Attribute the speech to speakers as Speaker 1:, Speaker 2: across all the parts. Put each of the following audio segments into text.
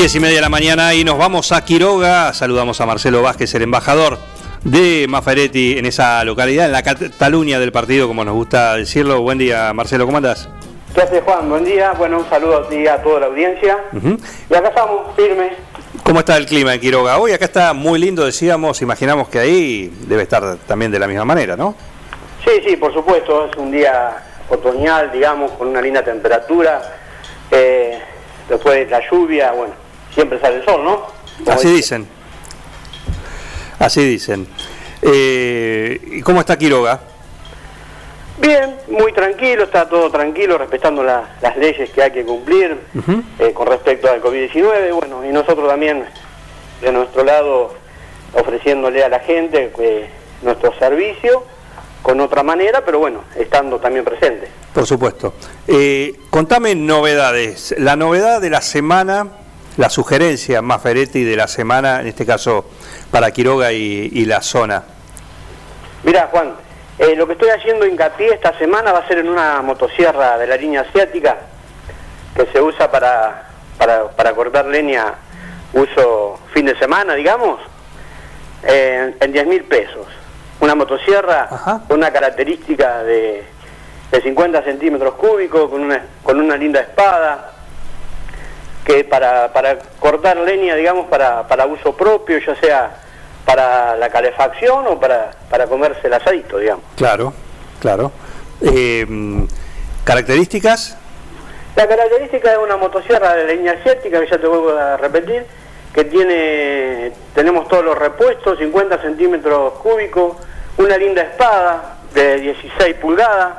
Speaker 1: Diez y media de la mañana y nos vamos a Quiroga. Saludamos a Marcelo Vázquez, el embajador de Maferetti en esa localidad, en la Cataluña del partido, como nos gusta decirlo. Buen día, Marcelo, ¿cómo andás?
Speaker 2: ¿Qué hace Juan? Buen día. Bueno, un saludo a ti y a toda la audiencia. Y acá estamos, firmes.
Speaker 1: ¿Cómo está el clima en Quiroga? Hoy acá está muy lindo, decíamos, imaginamos que ahí debe estar también de la misma manera, ¿no?
Speaker 2: Sí, sí, por supuesto, es un día otoñal, digamos, con una linda temperatura. Eh, después de la lluvia, bueno, siempre sale el sol, ¿no? Como
Speaker 1: Así
Speaker 2: dice.
Speaker 1: dicen. Así dicen. Eh, ¿Y cómo está Quiroga?
Speaker 2: Bien, muy tranquilo, está todo tranquilo, respetando la- las leyes que hay que cumplir eh, con respecto al COVID-19. Bueno, y nosotros también, de nuestro lado, ofreciéndole a la gente eh, nuestro servicio con otra manera, pero bueno, estando también presente.
Speaker 1: Por supuesto. Eh, contame novedades. La novedad de la semana, la sugerencia más Feretti de la semana, en este caso para Quiroga y, y la zona.
Speaker 2: Mira, Juan, eh, lo que estoy haciendo hincapié esta semana va a ser en una motosierra de la línea asiática que se usa para, para, para cortar leña uso fin de semana, digamos, eh, en 10 mil pesos. Una motosierra
Speaker 1: Ajá.
Speaker 2: con una característica de, de 50 centímetros cúbicos, con una, con una linda espada, que para, para cortar leña, digamos, para, para uso propio, ya sea para la calefacción o para, para comerse el asadito, digamos.
Speaker 1: Claro, claro. Eh, ¿Características?
Speaker 2: La característica de una motosierra de leña asiática, que ya te vuelvo a repetir, que tiene, tenemos todos los repuestos, 50 centímetros cúbicos, una linda espada de 16 pulgadas,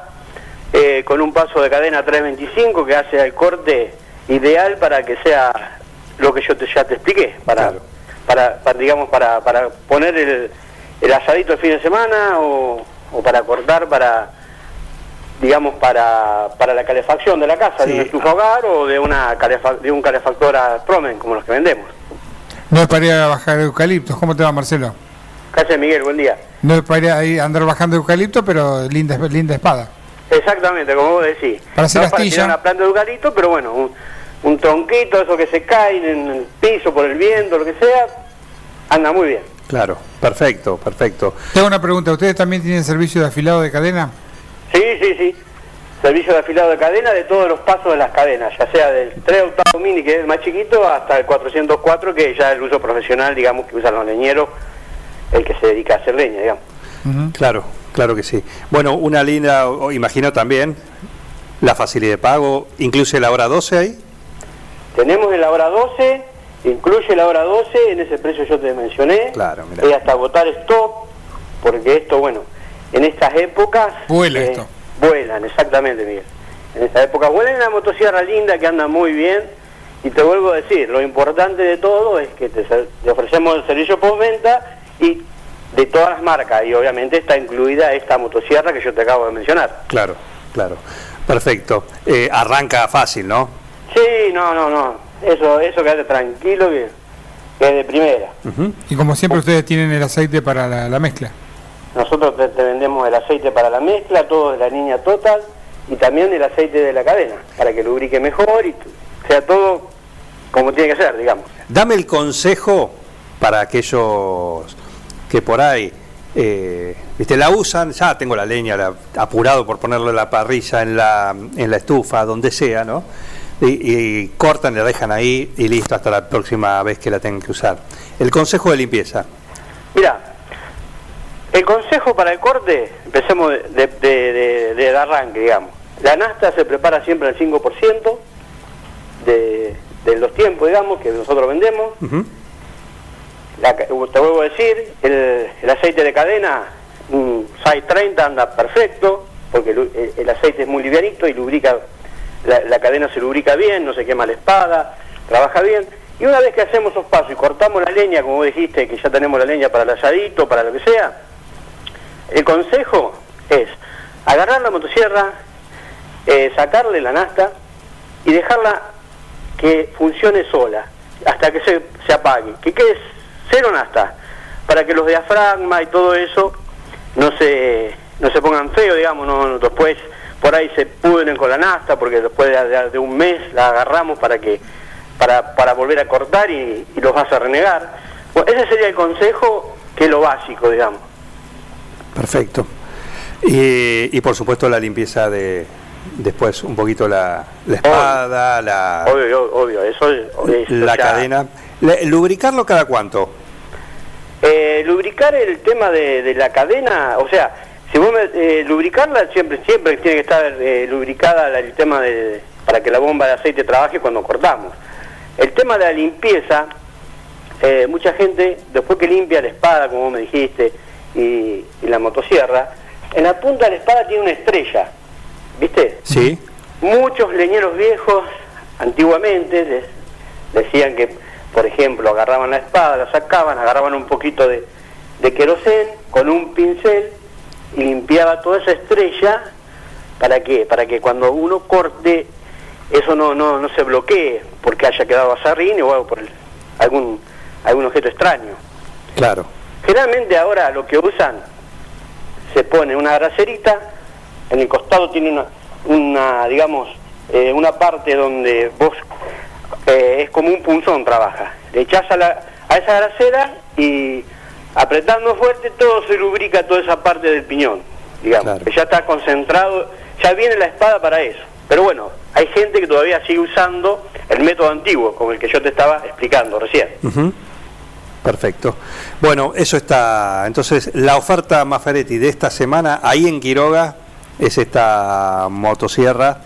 Speaker 2: eh, con un paso de cadena 325 que hace el corte ideal para que sea lo que yo te, ya te expliqué, para,
Speaker 1: Claro.
Speaker 2: para, para, digamos, para, para poner el, el asadito el fin de semana o, o para cortar para digamos, para, para la calefacción de la casa, de
Speaker 1: Sí.
Speaker 2: un estufa hogar o de, una calefa- de un calefactor a Promen, como los que vendemos.
Speaker 3: No es para ir a bajar eucaliptos. ¿Cómo te va, Marcelo?
Speaker 2: Calle Miguel, buen día.
Speaker 3: No es para ir a andar bajando eucalipto, pero linda, linda espada.
Speaker 2: Exactamente, como vos decís.
Speaker 3: Para hacer
Speaker 2: no para
Speaker 3: astilla.
Speaker 2: tirar una planta de eucalipto, pero bueno, un, un tronquito, eso que se cae en el piso por el viento, lo que sea, anda muy bien.
Speaker 1: Claro, perfecto, perfecto.
Speaker 3: Tengo una pregunta. ¿Ustedes también tienen servicio de afilado de cadena?
Speaker 2: Sí, sí, sí. Servicio de afilado de cadena de todos los pasos de las cadenas, ya sea del 3 octavo mini, que es el más chiquito, hasta el 404, que ya es el uso profesional, digamos, que usan los leñeros, el que se dedica a hacer leña, digamos.
Speaker 1: Claro, claro que sí. Bueno, una linda, o- imagino también, la facilidad de pago, incluye la hora 12 ahí.
Speaker 2: Tenemos en la hora 12, incluye la hora 12, en ese precio yo te mencioné.
Speaker 1: Claro, mirá.
Speaker 2: Y hasta agotar stop, porque esto, bueno, en estas épocas... eh,
Speaker 3: Vuela esto.
Speaker 2: Vuelan, exactamente, Miguel. En esta época vuelan una motosierra linda que anda muy bien. Y te vuelvo a decir, lo importante de todo es que te, te ofrecemos el servicio postventa y de todas las marcas. Y obviamente está incluida esta motosierra que yo te acabo de mencionar.
Speaker 1: Claro, claro. Perfecto. Eh, arranca fácil, ¿no?
Speaker 2: Sí, no, no, no. Eso, eso quédate tranquilo que, que es de primera.
Speaker 3: Y como siempre ustedes tienen el aceite para la, la mezcla.
Speaker 2: Nosotros te, te vendemos el aceite para la mezcla, todo de la línea total y también el aceite de la cadena, para que lubrique mejor y sea todo como tiene que ser, digamos.
Speaker 1: Dame el consejo para aquellos que por ahí, eh, viste, la usan, ya tengo la leña la- apurado por ponerlo en la parrilla, en la, en la estufa, donde sea, ¿no? Y, y cortan, la dejan ahí y listo hasta la próxima vez que la tengan que usar. El consejo de limpieza.
Speaker 2: Mira, el consejo para el corte, empecemos de, de, de- de- arranque, digamos. La nasta se prepara siempre al 5% de, de los tiempos, digamos, que nosotros vendemos. Te vuelvo a decir, el, aceite de cadena, un 630 anda perfecto, porque el, el aceite es muy livianito y lubrica, la, cadena se lubrica bien, no se quema la espada, trabaja bien. Y una vez que hacemos esos pasos y cortamos la leña, como dijiste, que ya tenemos la leña para el asadito, para lo que sea, el consejo es agarrar la motosierra, eh, sacarle la nasta y dejarla que funcione sola hasta que se, se apague, que quede cero nasta, para que los diafragmas y todo eso no se, no se pongan feos, digamos, no, no- después por ahí se pudren con la nasta, porque después de, de- de un mes la agarramos para que para, para volver a cortar y, y los vas a renegar. Bueno, ese sería el consejo, que es lo básico, digamos.
Speaker 1: Perfecto. Y, y por supuesto la limpieza de después un poquito la, la espada, la,
Speaker 2: Obvio, obvio, eso es... eso
Speaker 1: la
Speaker 2: ya-
Speaker 1: cadena. ¿Lubricarlo cada cuánto?
Speaker 2: Eh, lubricar el tema de, de la cadena, o sea, si vos me- eh, lubricarla siempre siempre tiene que estar eh, lubricada el tema de para que la bomba de aceite trabaje cuando cortamos. El tema de la limpieza, eh, mucha gente después que limpia la espada, como vos me dijiste, y, y la motosierra, en la punta de la espada tiene una estrella, ¿viste?
Speaker 1: Sí.
Speaker 2: Muchos leñeros viejos, antiguamente, decían que, por ejemplo, agarraban la espada, la sacaban, agarraban un poquito de, de querosén con un pincel y limpiaba toda esa estrella, ¿para qué? Para que cuando uno corte, eso no, no, no se bloquee porque haya quedado azarrín o algo por el- algún, algún objeto extraño.
Speaker 1: Claro.
Speaker 2: Generalmente ahora lo que usan, se pone una bracerita, en el costado tiene una, una digamos, eh, una parte donde vos, eh, es como un punzón trabaja. Le echás a, la, a esa bracera y apretando fuerte todo se lubrica toda esa parte del piñón, digamos.
Speaker 1: Claro.
Speaker 2: Ya está concentrado, ya viene la espada para eso. Pero bueno, hay gente que todavía sigue usando el método antiguo, como el que yo te estaba explicando recién.
Speaker 1: Perfecto. Bueno, eso está. Entonces, la oferta Maferetti de esta semana ahí en Quiroga es esta motosierra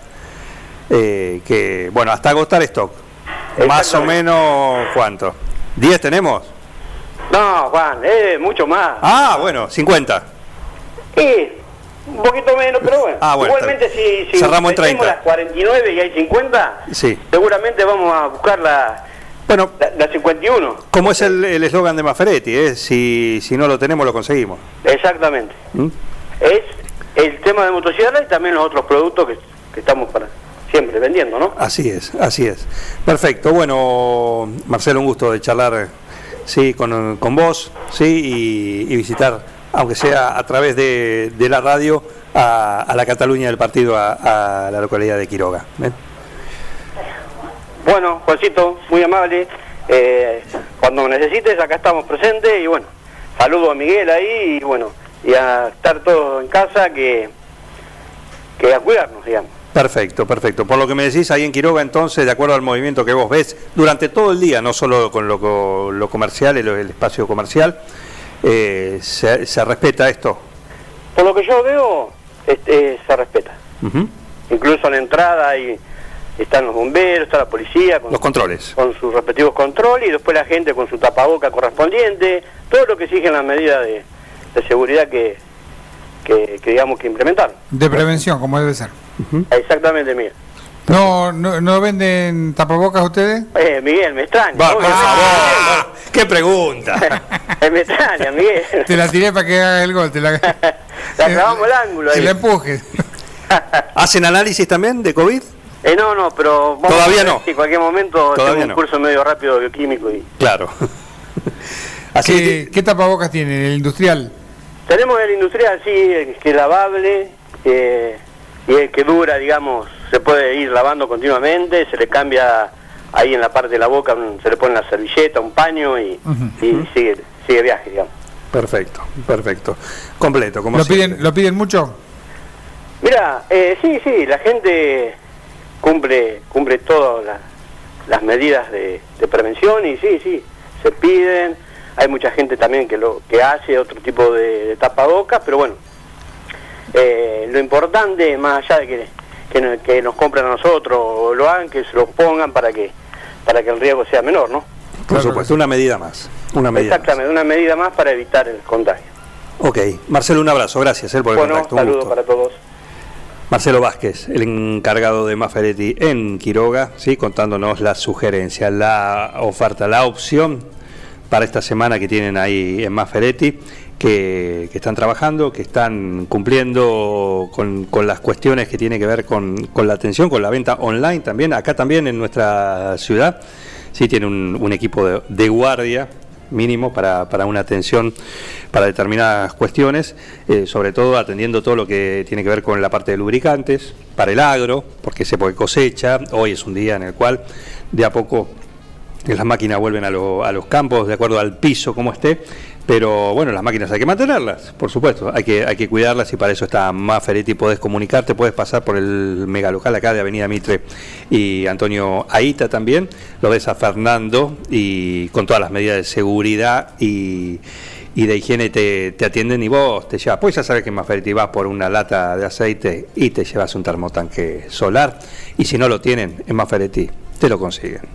Speaker 1: eh, que, bueno, hasta agotar stock. Más o menos, ¿cuánto? ¿10 tenemos?
Speaker 2: No, Juan, eh, mucho más.
Speaker 1: Ah, bueno, 50.
Speaker 2: Sí, un poquito menos, pero bueno.
Speaker 1: Ah, bueno,
Speaker 2: Igualmente, si, si
Speaker 1: Cerramos en
Speaker 2: metemos
Speaker 1: 30.
Speaker 2: las 49 y hay 50,
Speaker 1: Sí.
Speaker 2: seguramente vamos a buscar la,
Speaker 1: Bueno,
Speaker 2: la, la 51.
Speaker 1: como es el el eslogan de Maferetti, ¿eh? si, si no lo tenemos, lo conseguimos.
Speaker 2: Exactamente.
Speaker 1: ¿Mm?
Speaker 2: Es el tema de motosierra y también los otros productos que, que estamos para siempre vendiendo, ¿no?
Speaker 1: Así es, así es. Perfecto. Bueno, Marcelo, un gusto de charlar sí, con, con vos sí, y, y visitar, aunque sea a través de, de la radio, a, a la Cataluña del partido, a, a la localidad de Quiroga. ¿eh?
Speaker 2: Bueno, Juancito, muy amable. Eh, cuando necesites, acá estamos presentes y bueno, saludo a Miguel ahí y bueno, y a estar todos en casa que, que a cuidarnos, digamos.
Speaker 1: Perfecto, perfecto. Por lo que me decís, ahí en Quiroga, entonces, de acuerdo al movimiento que vos ves durante todo el día, no solo con lo, lo comercial, el, el espacio comercial, eh, se, se respeta esto.
Speaker 2: Por lo que yo veo, este, se respeta.
Speaker 1: Ujú.
Speaker 2: Incluso en la entrada ahí están los bomberos, está la policía con,
Speaker 1: Los controles.
Speaker 2: con sus respectivos controles y después la gente con su tapaboca correspondiente, todo lo que exigen las medidas de, de seguridad que, que, que digamos que implementaron.
Speaker 3: De prevención, como debe ser.
Speaker 2: Exactamente, Miguel.
Speaker 3: ¿No, no, no venden tapabocas ustedes?
Speaker 2: Eh, Miguel, me extraña.
Speaker 1: Va. ¡Qué pregunta!
Speaker 2: Eh, me extraña, Miguel.
Speaker 3: Te la tiré para que haga el gol. Te la,
Speaker 2: La clavamos el ángulo ahí.
Speaker 3: la empuje.
Speaker 1: ¿Hacen análisis también de COVID?
Speaker 2: Eh, no, no, pero vamos
Speaker 1: Todavía
Speaker 2: a ver
Speaker 1: no.
Speaker 2: si en cualquier momento
Speaker 1: Todavía
Speaker 2: tengo un
Speaker 1: no.
Speaker 2: curso medio rápido bioquímico y
Speaker 1: Claro. Así
Speaker 3: ¿Qué,
Speaker 1: que,
Speaker 3: ¿Qué tapabocas tiene? ¿El industrial?
Speaker 2: Tenemos el industrial, sí, el que es lavable eh, y el que dura, digamos, se puede ir lavando continuamente, se le cambia ahí en la parte de la boca, se le pone la servilleta, un paño y, y sigue, sigue viaje, digamos.
Speaker 1: perfecto, perfecto. Completo, como
Speaker 3: ¿Lo
Speaker 1: siempre.
Speaker 3: piden, ¿Lo piden mucho?
Speaker 2: Mira, eh, sí, sí, la gente cumple cumple todas las, las medidas de, de prevención y sí, sí, se piden. Hay mucha gente también que lo que hace otro tipo de, de tapabocas, pero bueno, eh, lo importante, más allá de que, que, no- que nos compren a nosotros o lo hagan, que se lo pongan para que para que el riesgo sea menor, ¿no?
Speaker 1: Por
Speaker 3: Claro
Speaker 1: supuesto, una medida más. Una medida
Speaker 2: Exactamente, una medida más para evitar el contagio.
Speaker 1: Ok, Marcelo, un abrazo, gracias eh, por el
Speaker 2: Bueno,
Speaker 1: contacto. un
Speaker 2: saludos
Speaker 1: gusto.
Speaker 2: para todos.
Speaker 1: Marcelo Vázquez, el encargado de Maferetti en Quiroga, ¿sí? contándonos la sugerencia, la oferta, la opción para esta semana que tienen ahí en Maferetti, que, están trabajando, que están cumpliendo con, con las cuestiones que tienen que ver con, con, la atención, con la venta online también. Acá también en nuestra ciudad, sí tiene un, un equipo de, de guardia mínimo para, para, una atención para determinadas cuestiones, eh, sobre todo atendiendo todo lo que tiene que ver con la parte de lubricantes, para el agro, porque se puede cosecha, hoy es un día en el cual de a poco las máquinas vuelven a, lo, a los campos de acuerdo al piso como esté, pero bueno, las máquinas hay que mantenerlas, por supuesto, hay que, hay que cuidarlas y para eso está Maferetti, podés comunicarte, puedes pasar por el megalocal acá de Avenida Mitre y Antonio Aita también, lo ves a Fernando y con todas las medidas de seguridad y, de higiene te, te, atienden y vos te llevas, pues ya sabes que en Maferetti vas por una lata de aceite y te llevas un termotanque solar y si no lo tienen en Maferetti te lo consiguen.